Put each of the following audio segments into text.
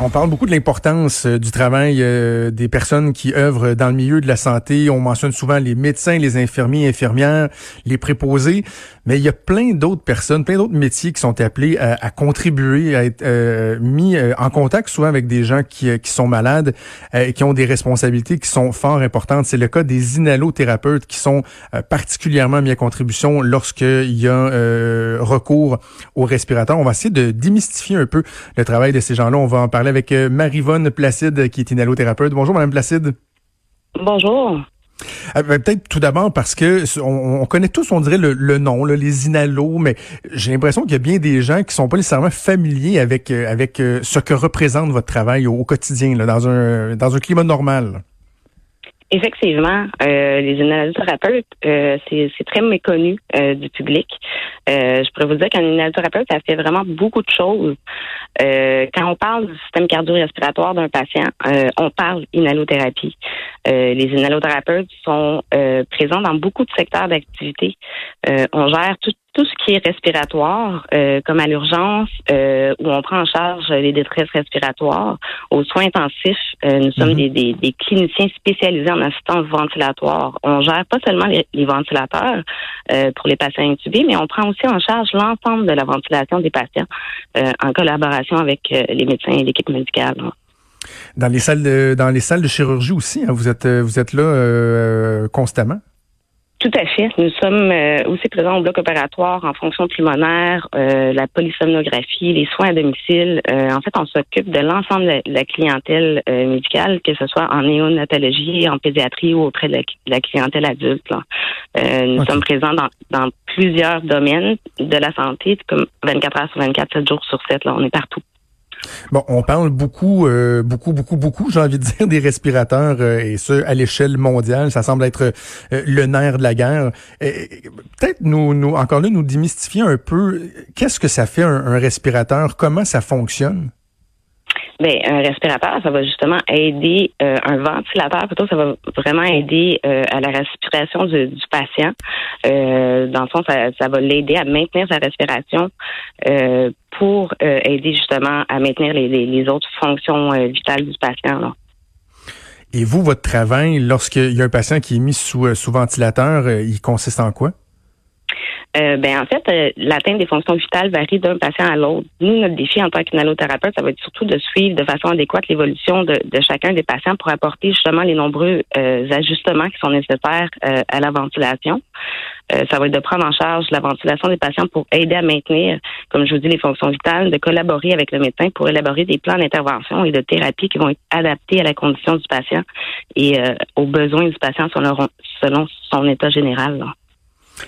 On parle beaucoup de l'importance euh, du travail euh, des personnes qui œuvrent dans le milieu de la santé. On mentionne souvent les médecins, les infirmiers, infirmières, les préposés. Mais il y a plein d'autres personnes, plein d'autres métiers qui sont appelés à, contribuer, à être euh, mis en contact souvent avec des gens qui, sont malades et qui ont des responsabilités qui sont fort importantes. C'est le cas des inhalothérapeutes qui sont particulièrement mis à contribution lorsqu'il y a recours au respirateur. On va essayer de démystifier un peu le travail de ces gens-là. On va en parler avec euh, Marivonne Placide, qui est inhalothérapeute. Bonjour, Madame Placide. Bonjour. Euh, ben, peut-être tout d'abord parce que on, connaît tous, on dirait le, nom, les inhalos, mais j'ai l'impression qu'il y a bien des gens qui sont pas nécessairement familiers avec euh, avec ce que représente votre travail au, quotidien, dans un dans un climat normal. Effectivement, euh, les inhalothérapeutes, c'est très méconnu du public. Euh, je pourrais vous dire qu'un inhalothérapeute, ça fait vraiment beaucoup de choses. quand on parle du système cardio-respiratoire d'un patient, on parle inhalothérapie. les inhalothérapeutes sont présents dans beaucoup de secteurs d'activité. on gère tout, tout ce qui est respiratoire, euh, comme à l'urgence, euh, où on prend en charge les détresses respiratoires, aux soins intensifs, euh, nous sommes mhm. des, des, cliniciens spécialisés en assistance ventilatoire. On gère pas seulement les, ventilateurs pour les patients intubés, mais on prend aussi en charge l'ensemble de la ventilation des patients en collaboration avec les médecins et l'équipe médicale. Dans les salles de dans les salles de chirurgie aussi, hein, vous êtes vous êtes là constamment? Tout à fait. Nous sommes euh, aussi présents au bloc opératoire en fonction pulmonaire, euh, la polysomnographie, les soins à domicile. Euh, en fait, on s'occupe de l'ensemble de la clientèle médicale, que ce soit en néonatologie, en pédiatrie ou auprès de la, clientèle adulte. nous sommes présents dans, dans, plusieurs domaines de la santé, comme 24 heures sur 24, 7 jours sur 7. Là, on est partout. Bon, on parle beaucoup, euh, beaucoup, beaucoup, beaucoup, j'ai envie de dire, des respirateurs, euh, et ce, à l'échelle mondiale. Ça semble être euh, le nerf de la guerre. Peut-être nous, nous, encore là, nous démystifier un peu, qu'est-ce que ça fait un respirateur? Comment ça fonctionne? Ben, un respirateur, ça va justement aider euh, un ventilateur, plutôt, ça va vraiment aider euh, à la respiration du, patient. Euh, dans le fond, ça, ça va l'aider à maintenir sa respiration pour aider justement à maintenir les, les, autres fonctions vitales du patient. Là. Et vous, votre travail, lorsqu'il y a un patient qui est mis sous, sous ventilateur, il consiste en quoi? Euh, ben en fait, euh, l'atteinte des fonctions vitales varie d'un patient à l'autre. Nous, notre défi en tant qu'inhalothérapeute, ça va être surtout de suivre de façon adéquate l'évolution de, chacun des patients pour apporter justement les nombreux euh, ajustements qui sont nécessaires à la ventilation. ça va être de prendre en charge la ventilation des patients pour aider à maintenir, comme je vous dis, les fonctions vitales, de collaborer avec le médecin pour élaborer des plans d'intervention et de thérapie qui vont être adaptés à la condition du patient et aux besoins du patient selon, selon son état général.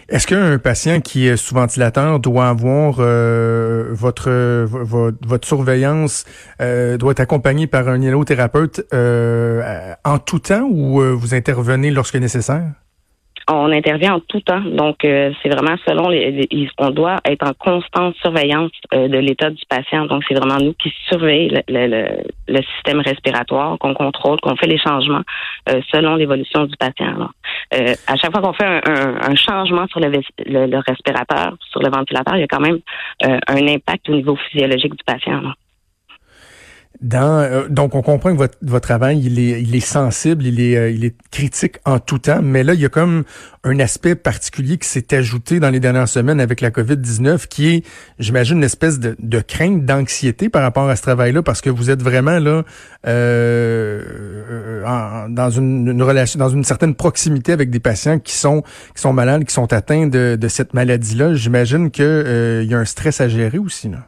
Est-ce qu'un patient qui est sous ventilateur doit avoir euh, votre, votre, surveillance euh, doit être accompagné par un hyalothérapeute euh, en tout temps ou vous intervenez lorsque nécessaire? on intervient en tout temps. Donc, euh, c'est vraiment selon les, on doit être en constante surveillance euh, de l'état du patient. Donc, c'est vraiment nous qui surveillons le, système respiratoire, qu'on contrôle, qu'on fait les changements euh, selon l'évolution du patient. à chaque fois qu'on fait un, changement sur le, le, respirateur, sur le ventilateur, il y a quand même un impact au niveau physiologique du patient. Euh, donc, on comprend que votre, votre travail, il est, il est sensible, il est, euh, il est critique en tout temps, mais là, il y a comme un aspect particulier qui s'est ajouté dans les dernières semaines avec la COVID-19, qui est, j'imagine, une espèce de, de crainte, d'anxiété par rapport à ce travail-là, parce que vous êtes vraiment là euh, dans une, une, relation, dans une certaine proximité avec des patients qui sont, qui sont malades, qui sont atteints de, de cette maladie-là. J'imagine qu'il y a un stress à gérer aussi, là.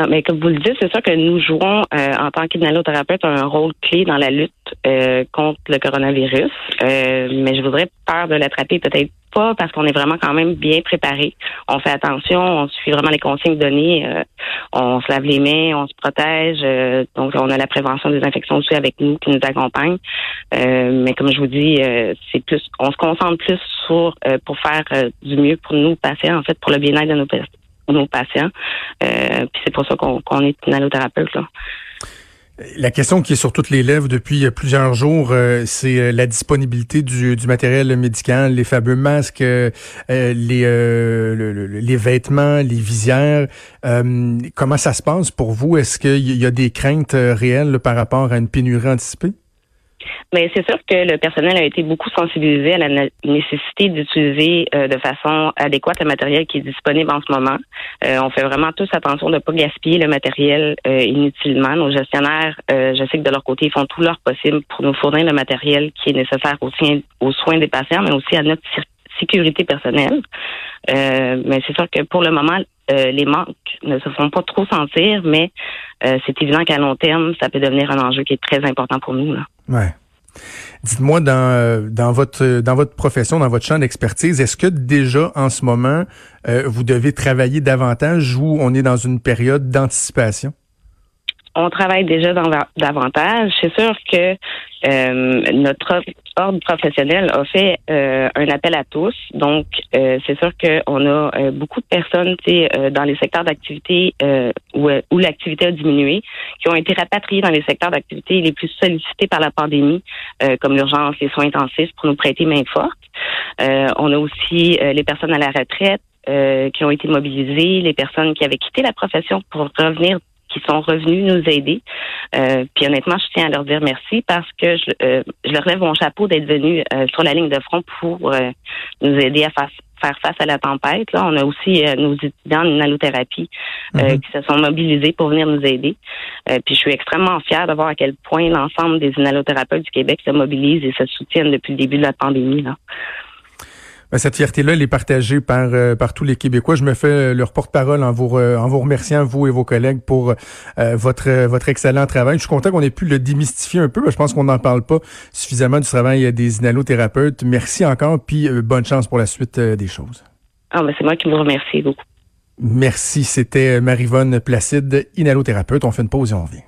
Ah, mais comme vous le dites, c'est sûr que nous jouons euh, en tant qu'inhalothérapeute un rôle clé dans la lutte euh, contre le coronavirus. Euh, mais je voudrais peur de l'attraper peut-être pas parce qu'on est vraiment quand même bien préparé. On fait attention, on suit vraiment les consignes données. Euh, on se lave les mains, on se protège. Euh, donc, on a la prévention des infections aussi avec nous qui nous accompagne. Euh, mais comme je vous dis, c'est plus, on se concentre plus sur pour faire du mieux pour nous patients, en fait, pour le bien-être de nos, nos patients. puis c'est pour ça qu'on est une là. La question qui est sur toutes les lèvres depuis euh, plusieurs jours, euh, c'est euh, la disponibilité du, matériel médical, les fameux masques, les, les vêtements, les visières. comment ça se passe pour vous? Est-ce qu'il y a des craintes réelles par rapport à une pénurie anticipée? Mais c'est sûr que le personnel a été beaucoup sensibilisé à la nécessité d'utiliser euh, de façon adéquate le matériel qui est disponible en ce moment. Euh, on fait vraiment tous attention de ne pas gaspiller le matériel euh, inutilement. Nos gestionnaires, je sais que de leur côté, ils font tout leur possible pour nous fournir le matériel qui est nécessaire aussi aux soins des patients, mais aussi à notre sécurité personnelle. mais c'est sûr que pour le moment, les manques ne se font pas trop sentir, mais c'est évident qu'à long terme, ça peut devenir un enjeu qui est très important pour nous. Là. Ouais. Dites-moi dans euh, dans votre dans votre profession, dans votre champ d'expertise, est-ce que déjà en ce moment euh, vous devez travailler davantage ou on est dans une période d'anticipation? On travaille déjà davantage. C'est sûr que euh, notre ordre professionnel a fait euh, un appel à tous. Donc, euh, c'est sûr qu'on a beaucoup de personnes dans les secteurs d'activité où, où l'activité a diminué, qui ont été rapatriées dans les secteurs d'activité les plus sollicités par la pandémie, comme l'urgence, les soins intensifs, pour nous prêter main forte. on a aussi les personnes à la retraite, qui ont été mobilisées, les personnes qui avaient quitté la profession pour revenir qui sont revenus nous aider. Euh, puis honnêtement, je tiens à leur dire merci parce que je, euh, je leur lève mon chapeau d'être venus euh, sur la ligne de front pour nous aider à faire faire face à la tempête. Là, on a aussi nos étudiants en allothérapie mhm. qui se sont mobilisés pour venir nous aider. puis je suis extrêmement fière de voir à quel point l'ensemble des inhalothérapeutes du Québec se mobilisent et se soutiennent depuis le début de la pandémie. Là. Ben, cette fierté-là, elle est partagée par, euh, par tous les Québécois. Je me fais euh, leur porte-parole en vous, en vous remerciant, vous et vos collègues, pour euh, votre, votre excellent travail. Je suis content qu'on ait pu le démystifier un peu. Je pense qu'on n'en parle pas suffisamment du travail des inhalothérapeutes. Merci encore, puis bonne chance pour la suite des choses. Ah, ben c'est moi qui vous remercie beaucoup. Merci. C'était Marivonne Placide, inhalothérapeute. On fait une pause et on revient.